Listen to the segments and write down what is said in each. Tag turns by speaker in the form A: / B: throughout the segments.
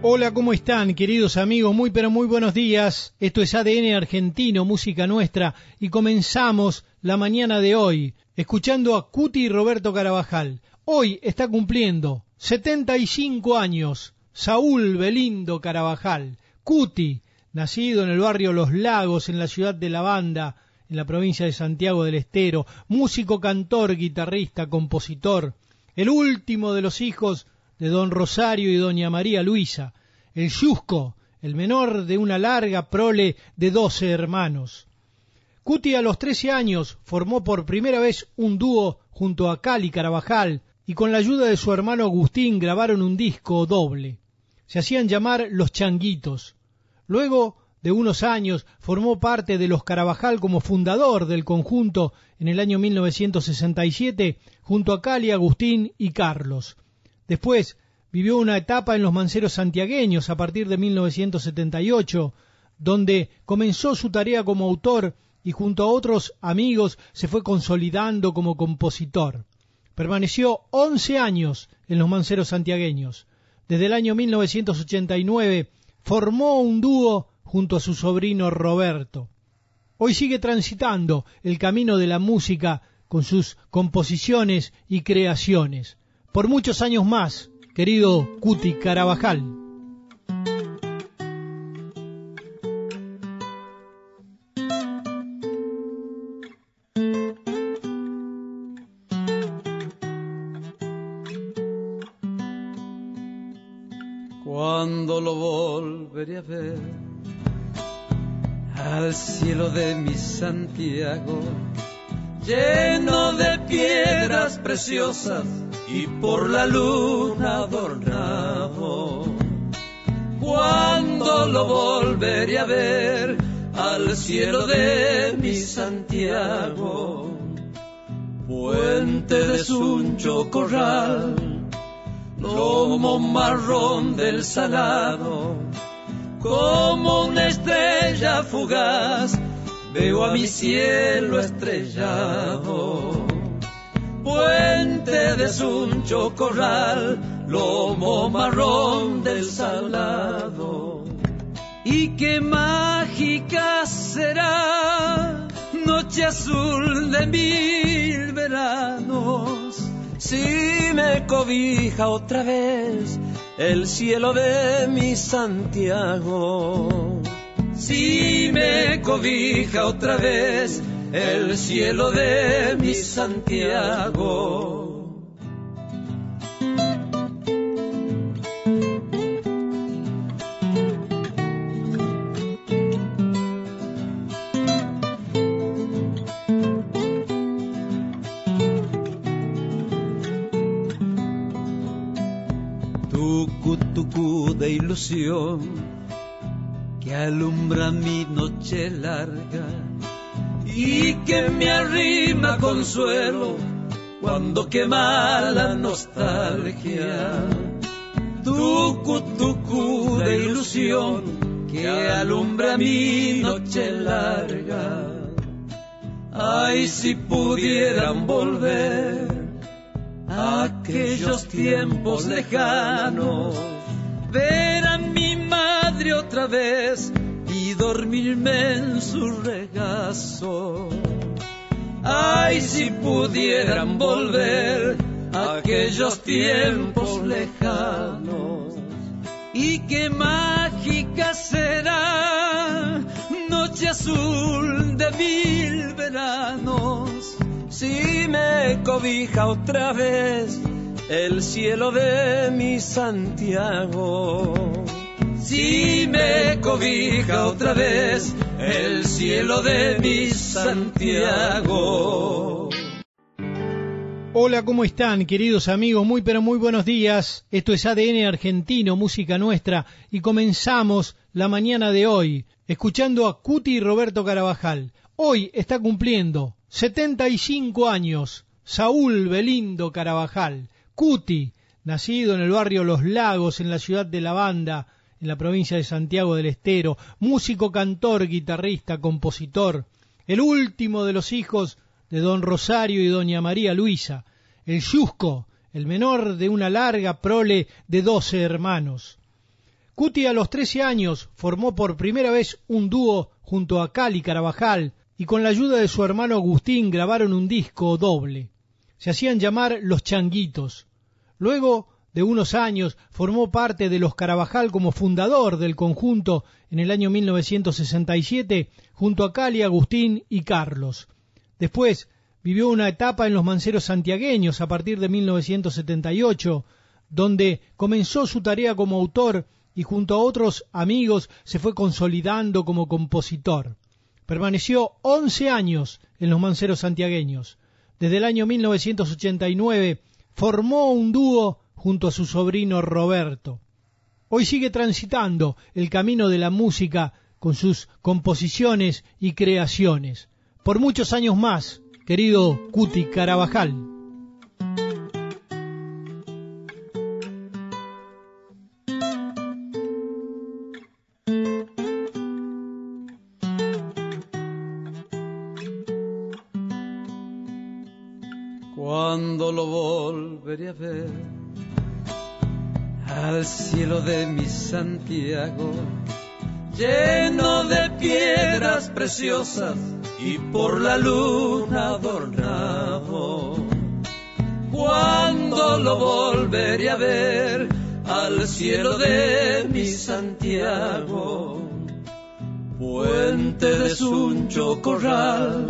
A: Hola, ¿cómo están, queridos amigos? Muy, pero muy buenos días. Esto es ADN Argentino, música nuestra, y comenzamos la mañana de hoy escuchando a Cuti y Roberto Carabajal. Hoy está cumpliendo 75 años Saúl Belindo Carabajal, Cuti, nacido en el barrio Los Lagos, en la ciudad de La Banda, en la provincia de Santiago del Estero, músico, cantor, guitarrista, compositor, el último de los hijos de don Rosario y doña María Luisa, el Yusco, el menor de una larga prole de doce hermanos. Cuti a los trece años formó por primera vez un dúo junto a Cali Carabajal y con la ayuda de su hermano Agustín grabaron un disco doble. Se hacían llamar Los Changuitos. Luego de unos años formó parte de los Carabajal como fundador del conjunto en el año 1967 junto a Cali, Agustín y Carlos. Después vivió una etapa en los manceros santiagueños a partir de 1978, donde comenzó su tarea como autor y junto a otros amigos se fue consolidando como compositor. Permaneció 11 años en los manceros santiagueños. Desde el año 1989 formó un dúo junto a su sobrino Roberto. Hoy sigue transitando el camino de la música con sus composiciones y creaciones por muchos años más, querido Cuti Carabajal.
B: Cuando lo volveré a ver al cielo de mi Santiago, lleno de piedras preciosas y por la luna adornado. Cuando lo volveré a ver al cielo de mi Santiago, puente de Suncho Corral, lomo marrón del salado, como una estrella fugaz, veo a mi cielo estrellado puente de Suncho Corral, lomo marrón del salado. Y qué mágica será noche azul de mil veranos, si me cobija otra vez el cielo de mi Santiago. Si me cobija otra vez el cielo de mi Santiago. Tucu, tucu de ilusión que alumbra mi noche larga y que me arrima consuelo cuando quema la nostalgia. Tucu, tucu de ilusión que alumbra mi noche larga. Ay, si pudieran volver aquellos tiempos lejanos, ver otra vez y dormirme en su regazo. Ay, si pudieran volver aquellos tiempos lejanos. Y qué mágica será noche azul de mil veranos. Si me cobija otra vez el cielo de mi Santiago si me cobija otra vez el cielo de mi Santiago.
A: Hola, ¿cómo están, queridos amigos? Muy, pero muy buenos días. Esto es ADN Argentino, música nuestra, y comenzamos la mañana de hoy escuchando a Cuti y Roberto Carabajal. Hoy está cumpliendo 75 años Saúl Belindo Carabajal, Cuti, nacido en el barrio Los Lagos, en la ciudad de La Banda, en la provincia de Santiago del Estero, músico, cantor, guitarrista, compositor, el último de los hijos de don Rosario y doña María Luisa, el Yusco, el menor de una larga prole de doce hermanos. Cuti a los 13 años formó por primera vez un dúo junto a Cali Carabajal y con la ayuda de su hermano Agustín grabaron un disco doble. Se hacían llamar Los Changuitos. Luego de unos años formó parte de los Carabajal como fundador del conjunto en el año 1967 junto a Cali, Agustín y Carlos. Después vivió una etapa en los Manceros santiagueños a partir de 1978, donde comenzó su tarea como autor y junto a otros amigos se fue consolidando como compositor. Permaneció 11 años en los Manceros santiagueños. Desde el año 1989 formó un dúo junto a su sobrino Roberto. Hoy sigue transitando el camino de la música con sus composiciones y creaciones. Por muchos años más, querido Cuti Carabajal.
B: Cuando lo volveré a ver al cielo de mi Santiago, lleno de piedras preciosas y por la luna adornado. Cuando lo volveré a ver al cielo de mi Santiago, puente de Suncho Corral,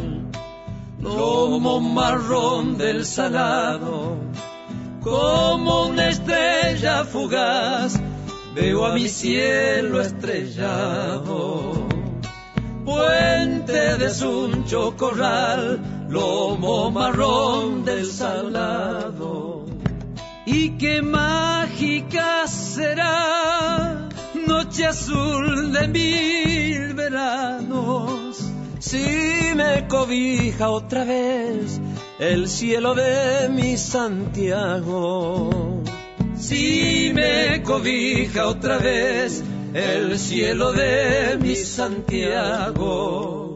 B: lomo marrón del salado, como una estrella fugaz, veo a mi cielo estrellado puente de Suncho Corral, lomo marrón del salado. Y qué mágica será noche azul de mil veranos, si me cobija otra vez el cielo de mi Santiago. Si me cobija otra vez el cielo de mi Santiago.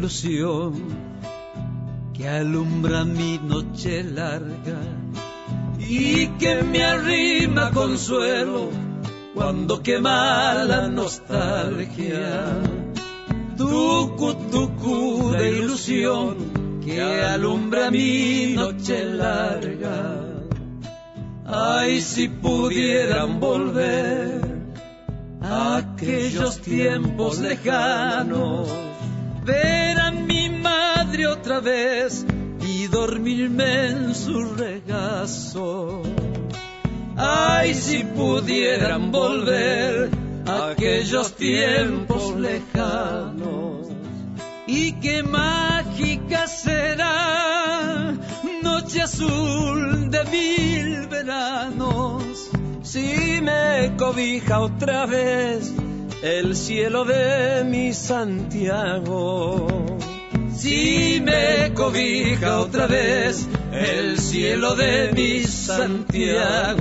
B: Ilusión que alumbra mi noche larga y que me arrima consuelo cuando quema la nostalgia. Tucu, tucu de ilusión que alumbra mi noche larga. Ay, si pudieran volver aquellos tiempos lejanos, ver a mi madre otra vez y dormirme en su regazo. Ay, si pudieran volver a aquellos tiempos lejanos. Y qué mágica será noche azul de mil veranos. Si me cobija otra vez el cielo de mi Santiago si me cobija otra vez el cielo de mi Santiago.